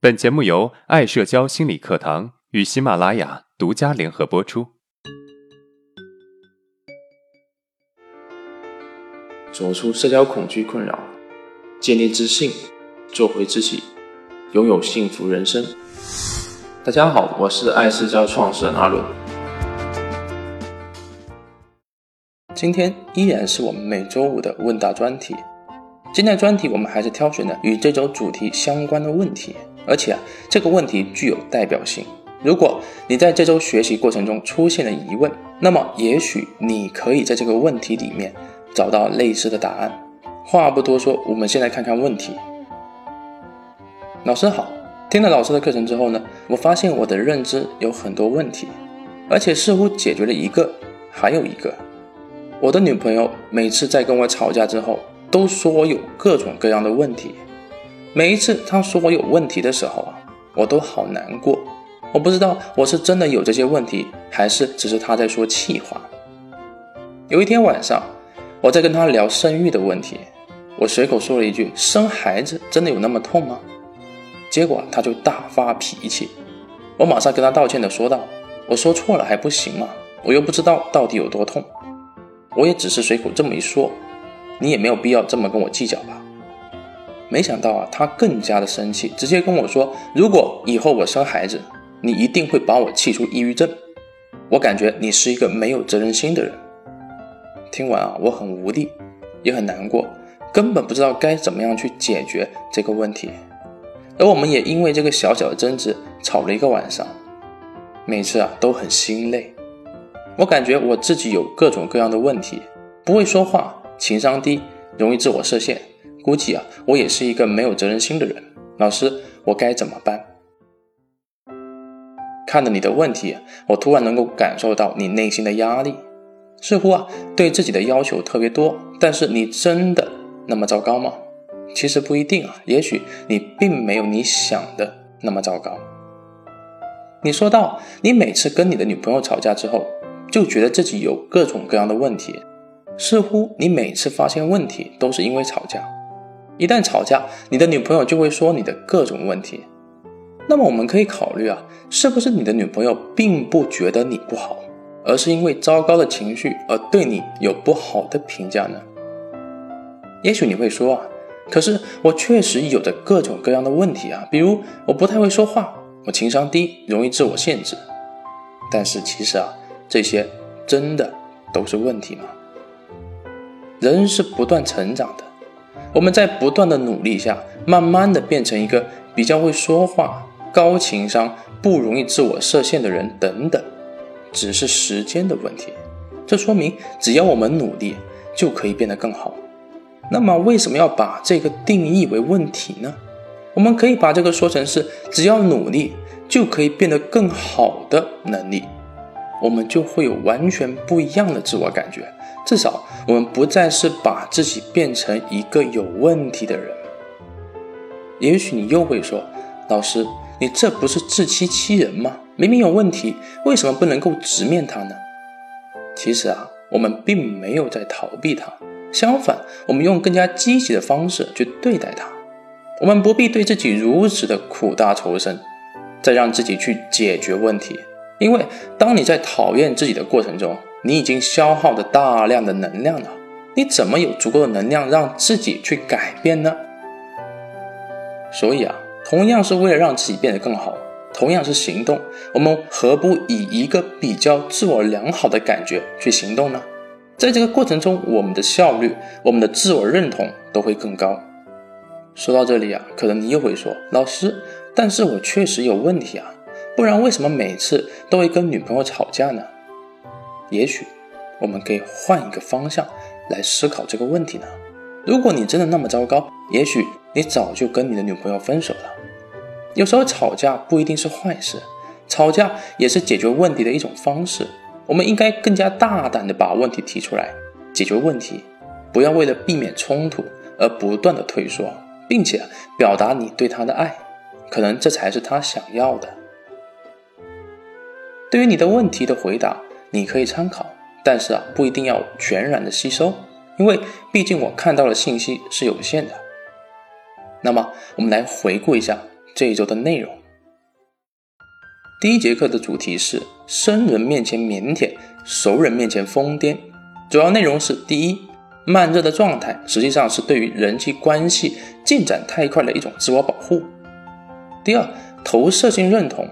本节目由爱社交心理课堂与喜马拉雅独家联合播出。走出社交恐惧困扰，建立自信，做回自己，拥有幸福人生。大家好，我是爱社交创始人阿伦。今天依然是我们每周五的问答专题。今天的专题我们还是挑选了与这周主题相关的问题。而且啊，这个问题具有代表性。如果你在这周学习过程中出现了疑问，那么也许你可以在这个问题里面找到类似的答案。话不多说，我们先来看看问题。老师好，听了老师的课程之后呢，我发现我的认知有很多问题，而且似乎解决了一个，还有一个。我的女朋友每次在跟我吵架之后，都说我有各种各样的问题。每一次他说我有问题的时候啊，我都好难过。我不知道我是真的有这些问题，还是只是他在说气话。有一天晚上，我在跟他聊生育的问题，我随口说了一句：“生孩子真的有那么痛吗？”结果他就大发脾气。我马上跟他道歉的说道：“我说错了还不行吗？我又不知道到底有多痛，我也只是随口这么一说，你也没有必要这么跟我计较吧。”没想到啊，他更加的生气，直接跟我说：“如果以后我生孩子，你一定会把我气出抑郁症。我感觉你是一个没有责任心的人。”听完啊，我很无力，也很难过，根本不知道该怎么样去解决这个问题。而我们也因为这个小小的争执吵了一个晚上，每次啊都很心累。我感觉我自己有各种各样的问题，不会说话，情商低，容易自我设限。估计啊，我也是一个没有责任心的人。老师，我该怎么办？看了你的问题，我突然能够感受到你内心的压力，似乎啊对自己的要求特别多。但是你真的那么糟糕吗？其实不一定啊，也许你并没有你想的那么糟糕。你说到你每次跟你的女朋友吵架之后，就觉得自己有各种各样的问题，似乎你每次发现问题都是因为吵架。一旦吵架，你的女朋友就会说你的各种问题。那么我们可以考虑啊，是不是你的女朋友并不觉得你不好，而是因为糟糕的情绪而对你有不好的评价呢？也许你会说啊，可是我确实有着各种各样的问题啊，比如我不太会说话，我情商低，容易自我限制。但是其实啊，这些真的都是问题吗？人是不断成长的。我们在不断的努力下，慢慢的变成一个比较会说话、高情商、不容易自我设限的人，等等，只是时间的问题。这说明只要我们努力，就可以变得更好。那么为什么要把这个定义为问题呢？我们可以把这个说成是只要努力就可以变得更好的能力，我们就会有完全不一样的自我感觉。至少，我们不再是把自己变成一个有问题的人。也许你又会说：“老师，你这不是自欺欺人吗？明明有问题，为什么不能够直面它呢？”其实啊，我们并没有在逃避它，相反，我们用更加积极的方式去对待它。我们不必对自己如此的苦大仇深，再让自己去解决问题，因为当你在讨厌自己的过程中，你已经消耗了大量的能量了，你怎么有足够的能量让自己去改变呢？所以啊，同样是为了让自己变得更好，同样是行动，我们何不以一个比较自我良好的感觉去行动呢？在这个过程中，我们的效率、我们的自我认同都会更高。说到这里啊，可能你又会说，老师，但是我确实有问题啊，不然为什么每次都会跟女朋友吵架呢？也许我们可以换一个方向来思考这个问题呢。如果你真的那么糟糕，也许你早就跟你的女朋友分手了。有时候吵架不一定是坏事，吵架也是解决问题的一种方式。我们应该更加大胆的把问题提出来，解决问题，不要为了避免冲突而不断的退缩，并且表达你对他的爱，可能这才是他想要的。对于你的问题的回答。你可以参考，但是啊，不一定要全然的吸收，因为毕竟我看到的信息是有限的。那么，我们来回顾一下这一周的内容。第一节课的主题是生人面前腼腆，熟人面前疯癫。主要内容是：第一，慢热的状态实际上是对于人际关系进展太快的一种自我保护；第二，投射性认同，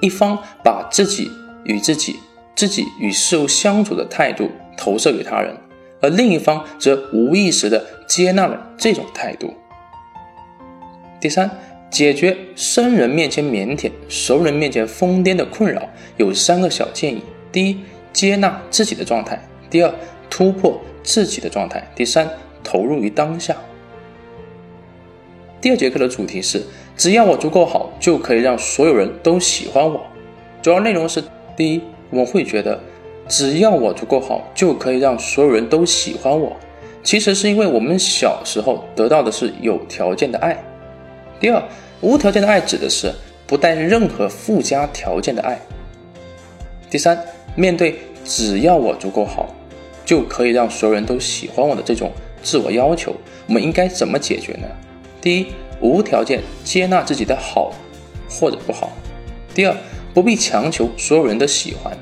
一方把自己与自己、自己与事物相处的态度投射给他人，而另一方则无意识的接纳了这种态度；第三。解决生人面前腼腆、熟人面前疯癫的困扰有三个小建议：第一，接纳自己的状态；第二，突破自己的状态；第三，投入于当下。第二节课的主题是：只要我足够好，就可以让所有人都喜欢我。主要内容是：第一，我们会觉得只要我足够好，就可以让所有人都喜欢我。其实是因为我们小时候得到的是有条件的爱。第二，无条件的爱指的是不带任何附加条件的爱。第三，面对只要我足够好，就可以让所有人都喜欢我的这种自我要求，我们应该怎么解决呢？第一，无条件接纳自己的好或者不好。第二，不必强求所有人的喜欢。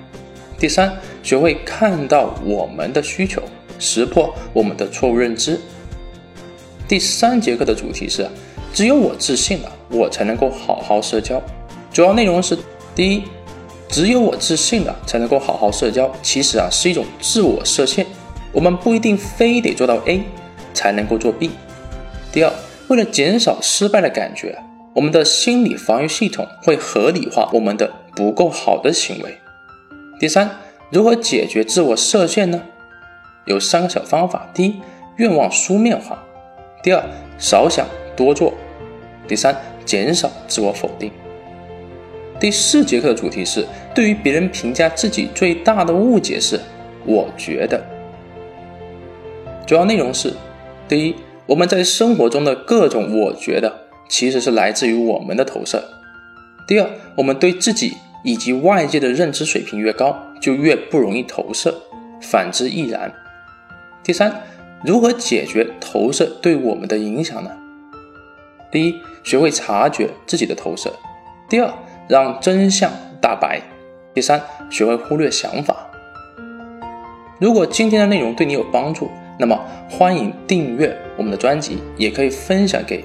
第三，学会看到我们的需求，识破我们的错误认知。第三节课的主题是。只有我自信了，我才能够好好社交。主要内容是：第一，只有我自信了，才能够好好社交。其实啊，是一种自我设限。我们不一定非得做到 A 才能够做 B。第二，为了减少失败的感觉，我们的心理防御系统会合理化我们的不够好的行为。第三，如何解决自我设限呢？有三个小方法：第一，愿望书面化；第二，少想。多做。第三，减少自我否定。第四节课的主题是：对于别人评价自己最大的误解是“我觉得”。主要内容是：第一，我们在生活中的各种“我觉得”其实是来自于我们的投射；第二，我们对自己以及外界的认知水平越高，就越不容易投射，反之亦然；第三，如何解决投射对我们的影响呢？第一，学会察觉自己的投射；第二，让真相大白；第三，学会忽略想法。如果今天的内容对你有帮助，那么欢迎订阅我们的专辑，也可以分享给